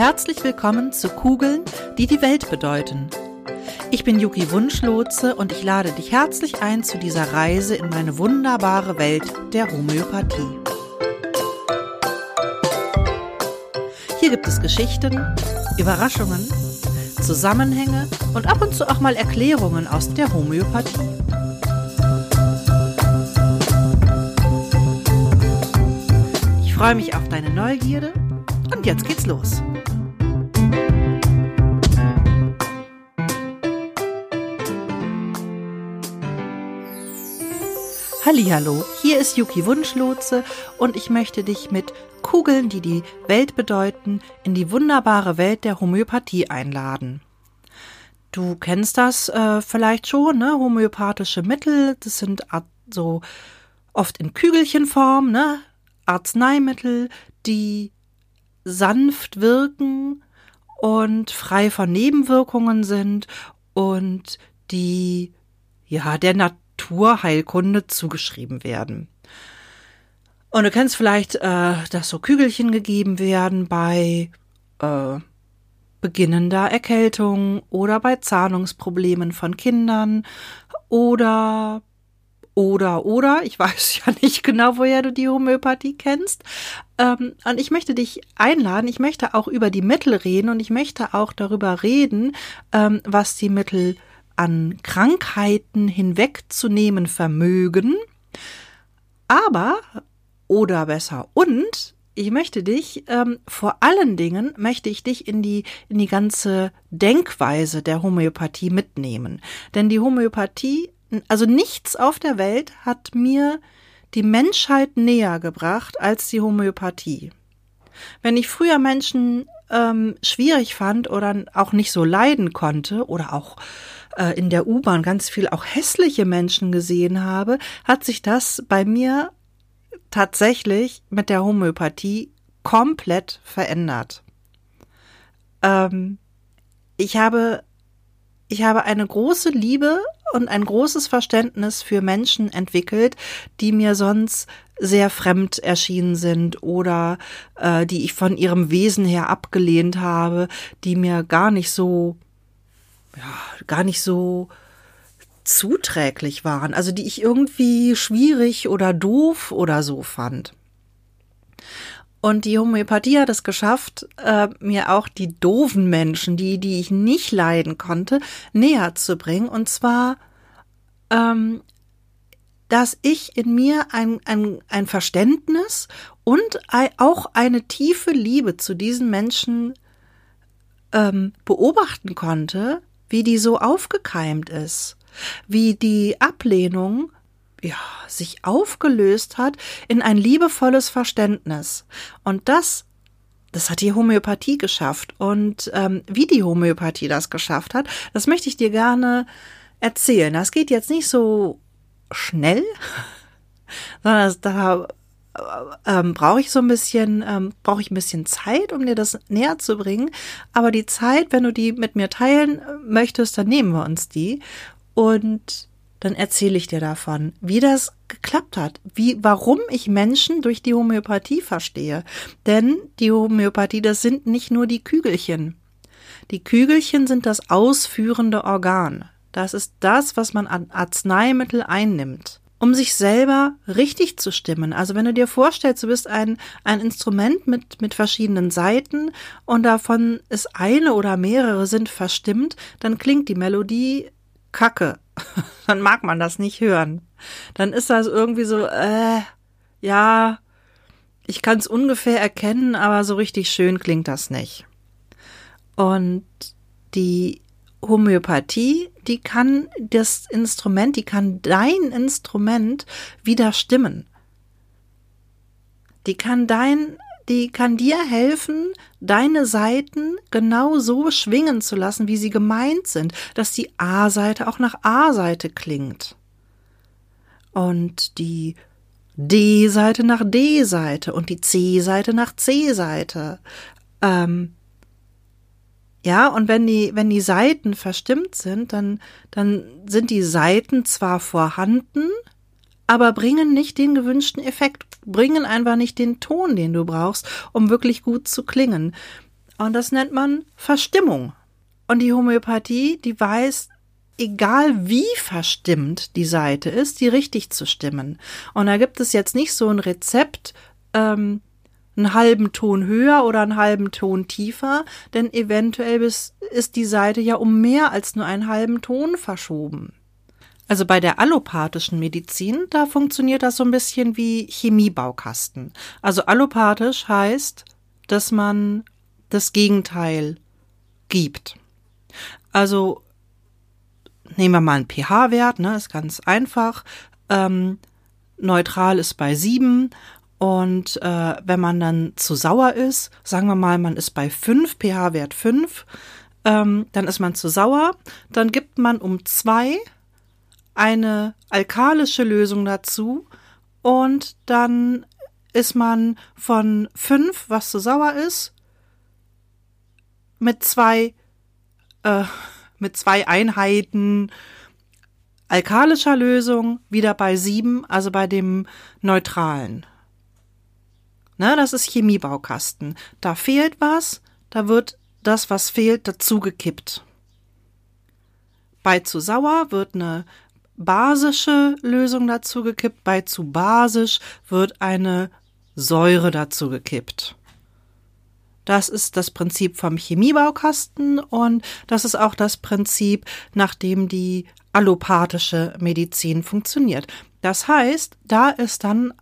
Herzlich willkommen zu Kugeln, die die Welt bedeuten. Ich bin Yuki Wunschlotze und ich lade dich herzlich ein zu dieser Reise in meine wunderbare Welt der Homöopathie. Hier gibt es Geschichten, Überraschungen, Zusammenhänge und ab und zu auch mal Erklärungen aus der Homöopathie. Ich freue mich auf deine Neugierde und jetzt geht's los. Hallo, hier ist Yuki Wunschlotse und ich möchte dich mit Kugeln, die die Welt bedeuten, in die wunderbare Welt der Homöopathie einladen. Du kennst das äh, vielleicht schon, ne? Homöopathische Mittel, das sind so oft in Kügelchenform, ne? Arzneimittel, die sanft wirken und frei von Nebenwirkungen sind und die ja der Naturheilkunde zugeschrieben werden. Und du kennst vielleicht, äh, dass so Kügelchen gegeben werden bei äh, beginnender Erkältung oder bei Zahlungsproblemen von Kindern oder oder oder ich weiß ja nicht genau, woher du die Homöopathie kennst. Ähm, und ich möchte dich einladen. Ich möchte auch über die Mittel reden und ich möchte auch darüber reden, ähm, was die Mittel an Krankheiten hinwegzunehmen vermögen. Aber oder besser und ich möchte dich ähm, vor allen Dingen möchte ich dich in die in die ganze Denkweise der Homöopathie mitnehmen, denn die Homöopathie, also nichts auf der Welt hat mir die Menschheit näher gebracht als die Homöopathie. Wenn ich früher Menschen ähm, schwierig fand oder auch nicht so leiden konnte oder auch äh, in der U-Bahn ganz viel auch hässliche Menschen gesehen habe, hat sich das bei mir tatsächlich mit der Homöopathie komplett verändert. Ähm, ich habe, ich habe eine große Liebe und ein großes Verständnis für Menschen entwickelt, die mir sonst sehr fremd erschienen sind oder äh, die ich von ihrem Wesen her abgelehnt habe, die mir gar nicht so, ja, gar nicht so zuträglich waren, also die ich irgendwie schwierig oder doof oder so fand. Und die Homöopathie hat es geschafft, äh, mir auch die doofen Menschen, die, die ich nicht leiden konnte, näher zu bringen. Und zwar, ähm, dass ich in mir ein, ein, ein Verständnis und auch eine tiefe Liebe zu diesen Menschen ähm, beobachten konnte, wie die so aufgekeimt ist wie die Ablehnung ja, sich aufgelöst hat in ein liebevolles Verständnis. Und das, das hat die Homöopathie geschafft. Und ähm, wie die Homöopathie das geschafft hat, das möchte ich dir gerne erzählen. Das geht jetzt nicht so schnell, sondern da ähm, brauche ich so ein bisschen, ähm, brauche ich ein bisschen Zeit, um dir das näher zu bringen. Aber die Zeit, wenn du die mit mir teilen möchtest, dann nehmen wir uns die und dann erzähle ich dir davon, wie das geklappt hat, wie, warum ich Menschen durch die Homöopathie verstehe. Denn die Homöopathie, das sind nicht nur die Kügelchen. Die Kügelchen sind das ausführende Organ. Das ist das, was man an Arzneimittel einnimmt, um sich selber richtig zu stimmen. Also wenn du dir vorstellst, du bist ein, ein Instrument mit, mit verschiedenen Seiten und davon ist eine oder mehrere sind verstimmt, dann klingt die Melodie Kacke, dann mag man das nicht hören. Dann ist das irgendwie so, äh, ja, ich kann es ungefähr erkennen, aber so richtig schön klingt das nicht. Und die Homöopathie, die kann das Instrument, die kann dein Instrument wieder stimmen. Die kann dein die kann dir helfen, deine Seiten genau so schwingen zu lassen, wie sie gemeint sind, dass die A-Seite auch nach A-Seite klingt. Und die D-Seite nach D-Seite und die C-Seite nach C-Seite. Ähm, ja, und wenn die, wenn die Seiten verstimmt sind, dann, dann sind die Seiten zwar vorhanden, aber bringen nicht den gewünschten Effekt, bringen einfach nicht den Ton, den du brauchst, um wirklich gut zu klingen. Und das nennt man Verstimmung. Und die Homöopathie, die weiß, egal wie verstimmt die Seite ist, die richtig zu stimmen. Und da gibt es jetzt nicht so ein Rezept, ähm, einen halben Ton höher oder einen halben Ton tiefer, denn eventuell ist die Seite ja um mehr als nur einen halben Ton verschoben. Also bei der allopathischen Medizin, da funktioniert das so ein bisschen wie Chemiebaukasten. Also allopathisch heißt, dass man das Gegenteil gibt. Also nehmen wir mal einen pH-Wert, ne, ist ganz einfach. Ähm, neutral ist bei sieben und äh, wenn man dann zu sauer ist, sagen wir mal, man ist bei fünf pH-Wert fünf, ähm, dann ist man zu sauer, dann gibt man um zwei eine alkalische Lösung dazu und dann ist man von fünf, was zu sauer ist, mit zwei äh, mit zwei Einheiten alkalischer Lösung wieder bei sieben, also bei dem neutralen. Ne, das ist Chemiebaukasten. Da fehlt was, da wird das, was fehlt, dazugekippt. Bei zu sauer wird eine basische Lösung dazugekippt, bei zu basisch wird eine Säure dazugekippt. Das ist das Prinzip vom Chemiebaukasten und das ist auch das Prinzip, nach dem die allopathische Medizin funktioniert. Das heißt, da ist dann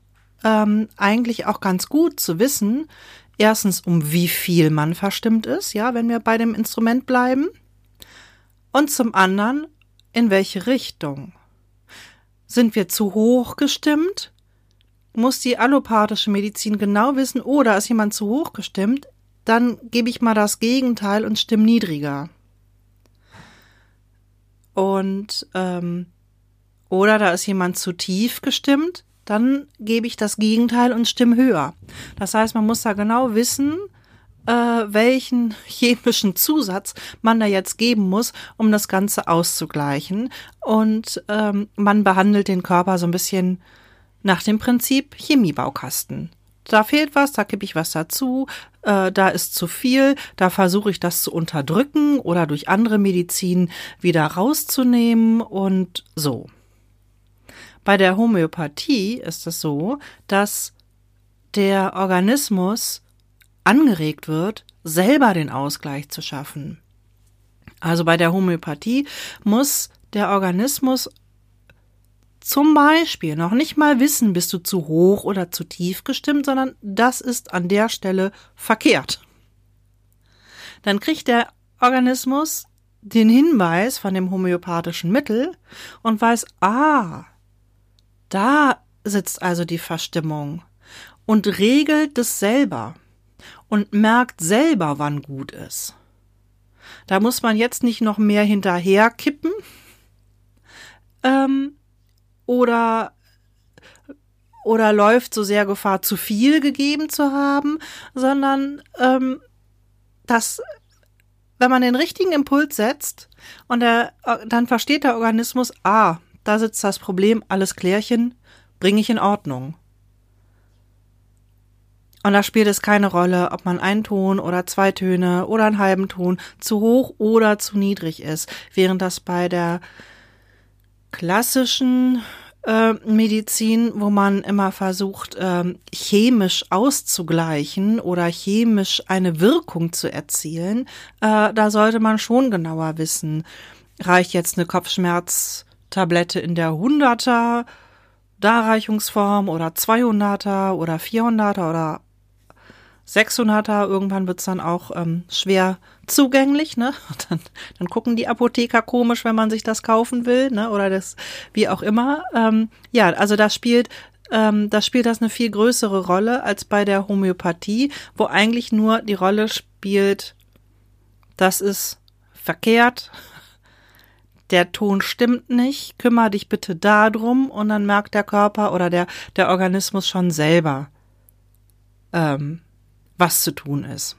ähm, eigentlich auch ganz gut zu wissen, erstens, um wie viel man verstimmt ist, ja, wenn wir bei dem Instrument bleiben, und zum anderen, in welche Richtung. Sind wir zu hoch gestimmt? Muss die allopathische Medizin genau wissen, oder ist jemand zu hoch gestimmt? dann gebe ich mal das Gegenteil und stimme niedriger. Und ähm, oder da ist jemand zu tief gestimmt, dann gebe ich das Gegenteil und stimme höher. Das heißt, man muss da genau wissen, äh, welchen chemischen Zusatz man da jetzt geben muss, um das Ganze auszugleichen. Und ähm, man behandelt den Körper so ein bisschen nach dem Prinzip Chemiebaukasten da fehlt was, da kippe ich was dazu, äh, da ist zu viel, da versuche ich das zu unterdrücken oder durch andere Medizin wieder rauszunehmen und so. Bei der Homöopathie ist es so, dass der Organismus angeregt wird, selber den Ausgleich zu schaffen. Also bei der Homöopathie muss der Organismus zum Beispiel noch nicht mal wissen, bist du zu hoch oder zu tief gestimmt, sondern das ist an der Stelle verkehrt. Dann kriegt der Organismus den Hinweis von dem homöopathischen Mittel und weiß, ah, da sitzt also die Verstimmung und regelt es selber und merkt selber, wann gut ist. Da muss man jetzt nicht noch mehr hinterher kippen, ähm, oder oder läuft so sehr Gefahr, zu viel gegeben zu haben, sondern ähm, dass wenn man den richtigen Impuls setzt und der, dann versteht der Organismus, ah, da sitzt das Problem, alles Klärchen, bringe ich in Ordnung. Und da spielt es keine Rolle, ob man einen Ton oder zwei Töne oder einen halben Ton zu hoch oder zu niedrig ist, während das bei der klassischen äh, Medizin, wo man immer versucht, äh, chemisch auszugleichen oder chemisch eine Wirkung zu erzielen, äh, da sollte man schon genauer wissen, reicht jetzt eine Kopfschmerztablette in der 100er Darreichungsform oder 200er oder 400er oder 600er, irgendwann wird's dann auch ähm, schwer zugänglich, ne? Dann, dann gucken die Apotheker komisch, wenn man sich das kaufen will, ne? Oder das, wie auch immer. Ähm, ja, also das spielt ähm, da spielt das eine viel größere Rolle als bei der Homöopathie, wo eigentlich nur die Rolle spielt, das ist verkehrt, der Ton stimmt nicht, kümmere dich bitte darum und dann merkt der Körper oder der, der Organismus schon selber, ähm, was zu tun ist.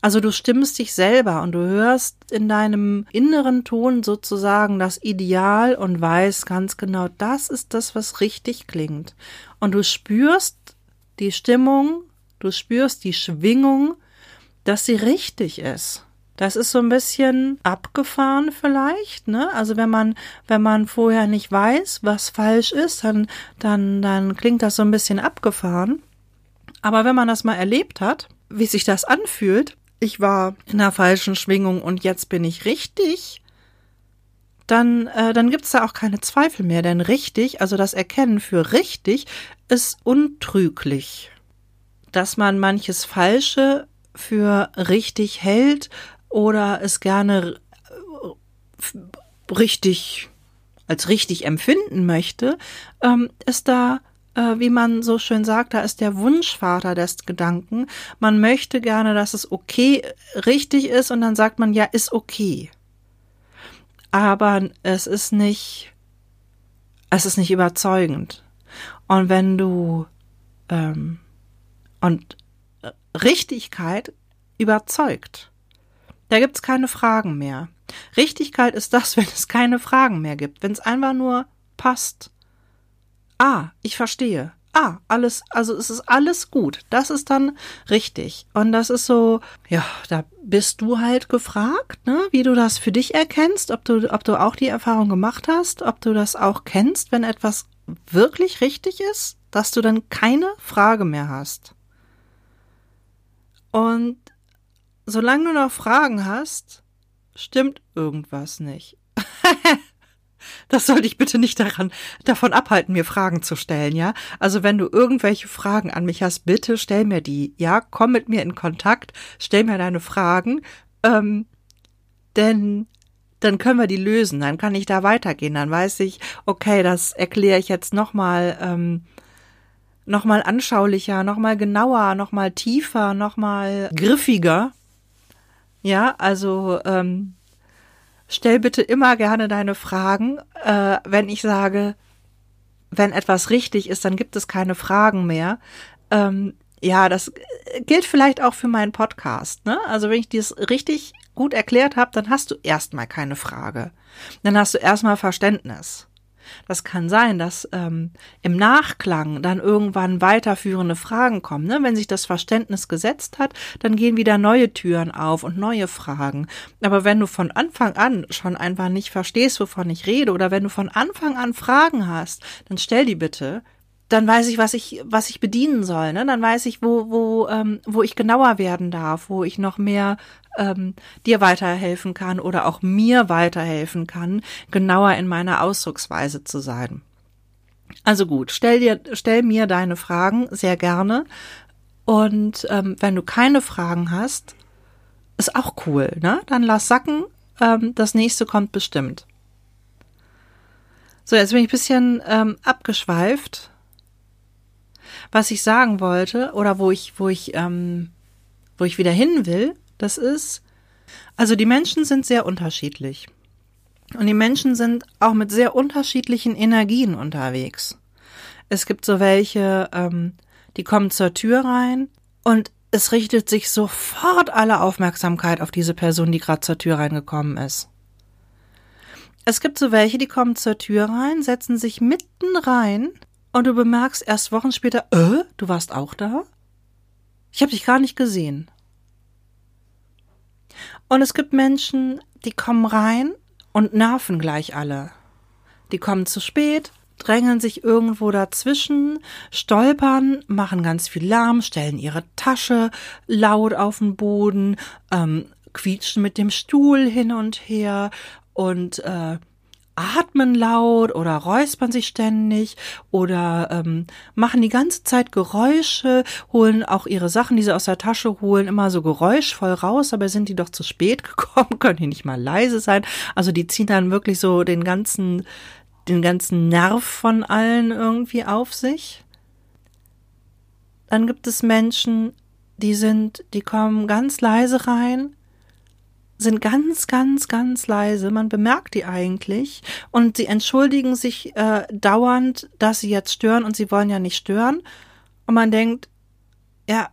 Also du stimmst dich selber und du hörst in deinem inneren Ton sozusagen das Ideal und weißt ganz genau, das ist das, was richtig klingt. Und du spürst die Stimmung, du spürst die Schwingung dass sie richtig ist. Das ist so ein bisschen abgefahren vielleicht, ne? Also wenn man, wenn man vorher nicht weiß, was falsch ist, dann, dann, dann klingt das so ein bisschen abgefahren. Aber wenn man das mal erlebt hat, wie sich das anfühlt, ich war in der falschen Schwingung und jetzt bin ich richtig, dann, äh, dann gibt's da auch keine Zweifel mehr. Denn richtig, also das Erkennen für richtig, ist untrüglich. Dass man manches Falsche für richtig hält oder es gerne äh, richtig als richtig empfinden möchte, ähm, ist da äh, wie man so schön sagt, da ist der Wunschvater des Gedanken. Man möchte gerne, dass es okay, richtig ist und dann sagt man, ja, ist okay. Aber es ist nicht, es ist nicht überzeugend. Und wenn du, ähm, und Richtigkeit überzeugt. Da gibt's keine Fragen mehr. Richtigkeit ist das, wenn es keine Fragen mehr gibt, wenn es einfach nur passt ah, ich verstehe. Ah, alles, also es ist alles gut. Das ist dann richtig. Und das ist so, ja, da bist du halt gefragt, ne, wie du das für dich erkennst, ob du, ob du auch die Erfahrung gemacht hast, ob du das auch kennst, wenn etwas wirklich richtig ist, dass du dann keine Frage mehr hast. Und solange du noch Fragen hast, stimmt irgendwas nicht. Das soll dich bitte nicht daran, davon abhalten, mir Fragen zu stellen, ja? Also wenn du irgendwelche Fragen an mich hast, bitte stell mir die, ja? Komm mit mir in Kontakt, stell mir deine Fragen, ähm, denn dann können wir die lösen, dann kann ich da weitergehen, dann weiß ich, okay, das erkläre ich jetzt nochmal, ähm, nochmal anschaulicher, nochmal genauer, nochmal tiefer, nochmal griffiger. Ja, also ähm, stell bitte immer gerne deine Fragen. Äh, wenn ich sage, wenn etwas richtig ist, dann gibt es keine Fragen mehr. Ähm, ja, das gilt vielleicht auch für meinen Podcast. Ne? Also wenn ich dir es richtig gut erklärt habe, dann hast du erstmal keine Frage. Dann hast du erstmal Verständnis. Das kann sein, dass ähm, im Nachklang dann irgendwann weiterführende Fragen kommen. Ne? Wenn sich das Verständnis gesetzt hat, dann gehen wieder neue Türen auf und neue Fragen. Aber wenn du von Anfang an schon einfach nicht verstehst, wovon ich rede, oder wenn du von Anfang an Fragen hast, dann stell die bitte dann weiß ich, was ich, was ich bedienen soll. Ne? Dann weiß ich, wo, wo, ähm, wo ich genauer werden darf, wo ich noch mehr ähm, dir weiterhelfen kann oder auch mir weiterhelfen kann, genauer in meiner Ausdrucksweise zu sein. Also gut, stell dir, stell mir deine Fragen sehr gerne. Und ähm, wenn du keine Fragen hast, ist auch cool, ne? Dann lass sacken. Ähm, das nächste kommt bestimmt. So, jetzt bin ich bisschen ähm, abgeschweift was ich sagen wollte oder wo ich, wo ich, ähm, wo ich wieder hin will, das ist, also die Menschen sind sehr unterschiedlich. Und die Menschen sind auch mit sehr unterschiedlichen Energien unterwegs. Es gibt so welche, ähm, die kommen zur Tür rein und es richtet sich sofort alle Aufmerksamkeit auf diese Person, die gerade zur Tür reingekommen ist. Es gibt so welche, die kommen zur Tür rein, setzen sich mitten rein und du bemerkst erst Wochen später, äh, du warst auch da? Ich habe dich gar nicht gesehen. Und es gibt Menschen, die kommen rein und nerven gleich alle. Die kommen zu spät, drängeln sich irgendwo dazwischen, stolpern, machen ganz viel Lärm, stellen ihre Tasche laut auf den Boden, ähm, quietschen mit dem Stuhl hin und her und äh, atmen laut oder räuspern sich ständig oder ähm, machen die ganze Zeit Geräusche, holen auch ihre Sachen, die sie aus der Tasche holen, immer so geräuschvoll raus, aber sind die doch zu spät gekommen, können die nicht mal leise sein. Also die ziehen dann wirklich so den ganzen, den ganzen Nerv von allen irgendwie auf sich. Dann gibt es Menschen, die sind, die kommen ganz leise rein, sind ganz, ganz, ganz leise. Man bemerkt die eigentlich und sie entschuldigen sich äh, dauernd, dass sie jetzt stören und sie wollen ja nicht stören. Und man denkt, ja,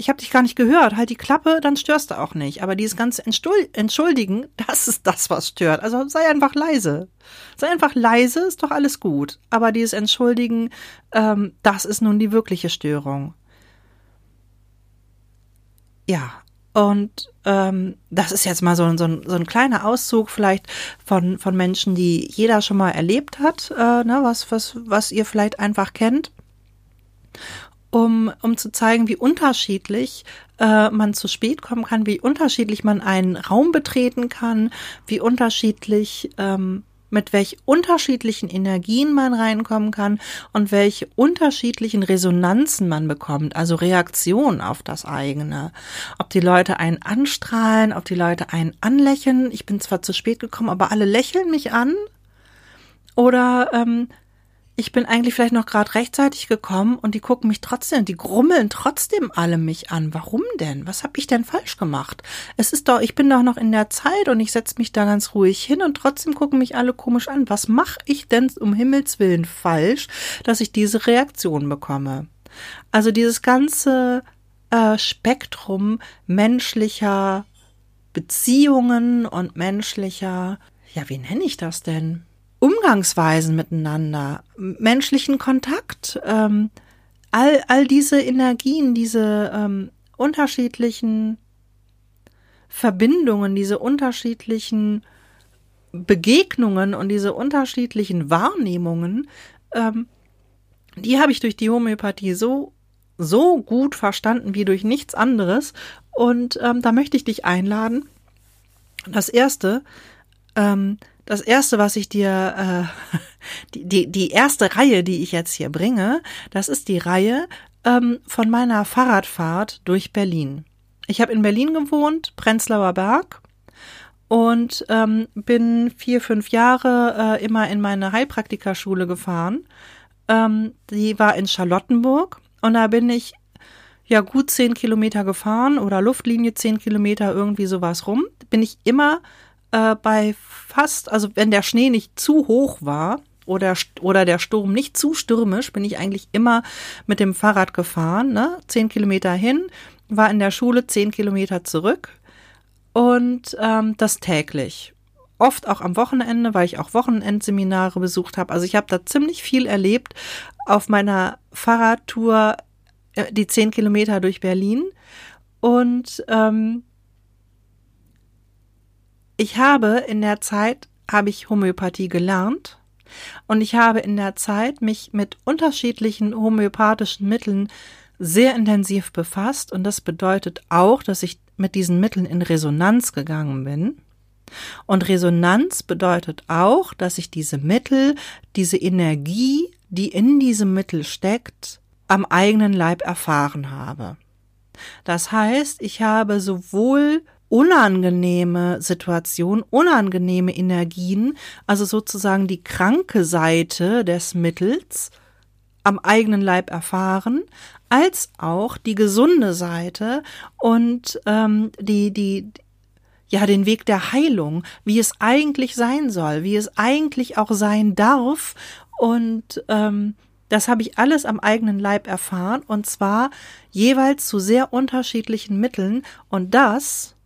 ich habe dich gar nicht gehört, halt die Klappe, dann störst du auch nicht. Aber dieses ganze Entschuldigen, das ist das, was stört. Also sei einfach leise. Sei einfach leise, ist doch alles gut. Aber dieses Entschuldigen, ähm, das ist nun die wirkliche Störung. Ja, Und ähm, das ist jetzt mal so, so, ein, so ein kleiner Auszug vielleicht von, von Menschen, die jeder schon mal erlebt hat, äh, ne, was, was, was ihr vielleicht einfach kennt, um, um zu zeigen, wie unterschiedlich äh, man zu spät kommen kann, wie unterschiedlich man einen Raum betreten kann, wie unterschiedlich ähm, mit welch unterschiedlichen Energien man reinkommen kann und welche unterschiedlichen Resonanzen man bekommt, also Reaktionen auf das eigene. Ob die Leute einen anstrahlen, ob die Leute einen anlächeln. Ich bin zwar zu spät gekommen, aber alle lächeln mich an. Oder ähm, ich bin eigentlich vielleicht noch gerade rechtzeitig gekommen und die gucken mich trotzdem, die grummeln trotzdem alle mich an. Warum denn? Was habe ich denn falsch gemacht? Es ist doch, ich bin doch noch in der Zeit und ich setze mich da ganz ruhig hin und trotzdem gucken mich alle komisch an. Was mache ich denn um Himmels willen falsch, dass ich diese Reaktion bekomme? Also dieses ganze äh, Spektrum menschlicher Beziehungen und menschlicher, ja, wie nenne ich das denn? Umgangsweisen miteinander, menschlichen Kontakt, ähm, all, all diese Energien, diese ähm, unterschiedlichen Verbindungen, diese unterschiedlichen Begegnungen und diese unterschiedlichen Wahrnehmungen, ähm, die habe ich durch die Homöopathie so so gut verstanden wie durch nichts anderes. Und ähm, da möchte ich dich einladen. Das erste, ähm, das erste, was ich dir, äh, die, die, die erste Reihe, die ich jetzt hier bringe, das ist die Reihe ähm, von meiner Fahrradfahrt durch Berlin. Ich habe in Berlin gewohnt, Prenzlauer Berg, und ähm, bin vier, fünf Jahre äh, immer in meine Heilpraktikerschule gefahren. Ähm, die war in Charlottenburg und da bin ich ja gut zehn Kilometer gefahren oder Luftlinie zehn Kilometer irgendwie sowas rum. Bin ich immer äh, bei fast, also wenn der Schnee nicht zu hoch war oder, oder der Sturm nicht zu stürmisch, bin ich eigentlich immer mit dem Fahrrad gefahren, ne? Zehn Kilometer hin, war in der Schule zehn Kilometer zurück und ähm, das täglich. Oft auch am Wochenende, weil ich auch Wochenendseminare besucht habe. Also ich habe da ziemlich viel erlebt auf meiner Fahrradtour, äh, die zehn Kilometer durch Berlin. Und ähm, ich habe in der Zeit, habe ich Homöopathie gelernt und ich habe in der Zeit mich mit unterschiedlichen homöopathischen Mitteln sehr intensiv befasst und das bedeutet auch, dass ich mit diesen Mitteln in Resonanz gegangen bin. Und Resonanz bedeutet auch, dass ich diese Mittel, diese Energie, die in diesem Mittel steckt, am eigenen Leib erfahren habe. Das heißt, ich habe sowohl unangenehme Situation, unangenehme Energien, also sozusagen die kranke Seite des Mittels am eigenen Leib erfahren, als auch die gesunde Seite und ähm, die, die, ja, den Weg der Heilung, wie es eigentlich sein soll, wie es eigentlich auch sein darf. Und ähm, das habe ich alles am eigenen Leib erfahren und zwar jeweils zu sehr unterschiedlichen Mitteln und das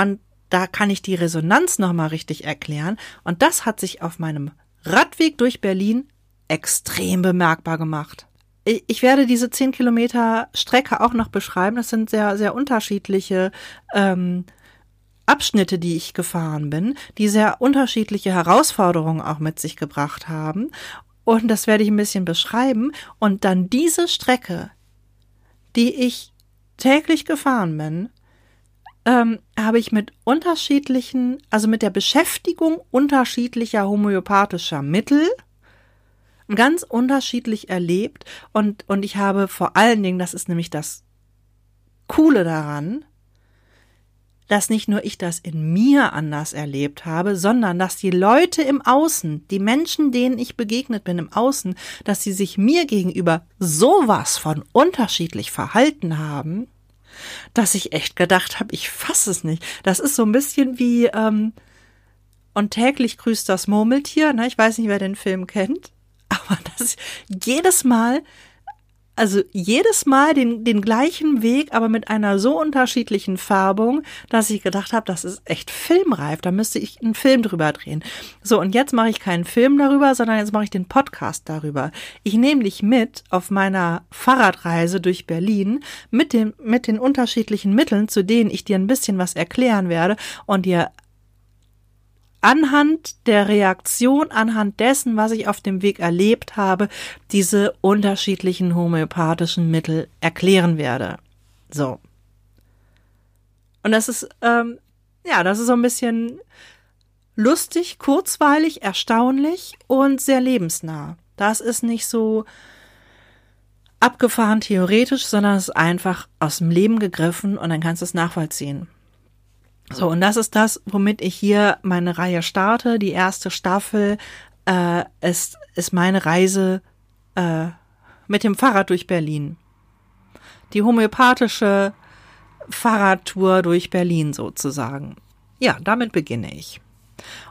und da kann ich die Resonanz nochmal richtig erklären. Und das hat sich auf meinem Radweg durch Berlin extrem bemerkbar gemacht. Ich werde diese zehn Kilometer Strecke auch noch beschreiben. Das sind sehr, sehr unterschiedliche ähm, Abschnitte, die ich gefahren bin, die sehr unterschiedliche Herausforderungen auch mit sich gebracht haben. Und das werde ich ein bisschen beschreiben. Und dann diese Strecke, die ich täglich gefahren bin, ähm, habe ich mit unterschiedlichen, also mit der Beschäftigung unterschiedlicher homöopathischer Mittel ganz unterschiedlich erlebt. Und, und ich habe vor allen Dingen, das ist nämlich das Coole daran, dass nicht nur ich das in mir anders erlebt habe, sondern dass die Leute im Außen, die Menschen, denen ich begegnet bin im Außen, dass sie sich mir gegenüber sowas von unterschiedlich verhalten haben, dass ich echt gedacht habe, ich fasse es nicht. Das ist so ein bisschen wie ähm, und täglich grüßt das Murmeltier. Ne? Ich weiß nicht, wer den Film kennt, aber das ist jedes Mal also jedes Mal den, den gleichen Weg, aber mit einer so unterschiedlichen Färbung, dass ich gedacht habe, das ist echt filmreif. Da müsste ich einen Film drüber drehen. So, und jetzt mache ich keinen Film darüber, sondern jetzt mache ich den Podcast darüber. Ich nehme dich mit auf meiner Fahrradreise durch Berlin mit, dem, mit den unterschiedlichen Mitteln, zu denen ich dir ein bisschen was erklären werde und dir anhand der Reaktion, anhand dessen, was ich auf dem Weg erlebt habe, diese unterschiedlichen homöopathischen Mittel erklären werde. So. Und das ist, ähm, ja, das ist so ein bisschen lustig, kurzweilig, erstaunlich und sehr lebensnah. Das ist nicht so abgefahren theoretisch, sondern es ist einfach aus dem Leben gegriffen und dann kannst du es nachvollziehen. So, und das ist das, womit ich hier meine Reihe starte. Die erste Staffel äh, ist, ist meine Reise äh, mit dem Fahrrad durch Berlin. Die homöopathische Fahrradtour durch Berlin sozusagen. Ja, damit beginne ich.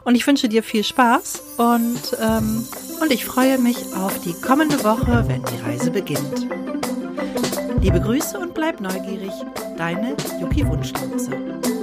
Und ich wünsche dir viel Spaß und, ähm, und ich freue mich auf die kommende Woche, wenn die Reise beginnt. Liebe Grüße und bleib neugierig, deine Yuki Wunschlotse.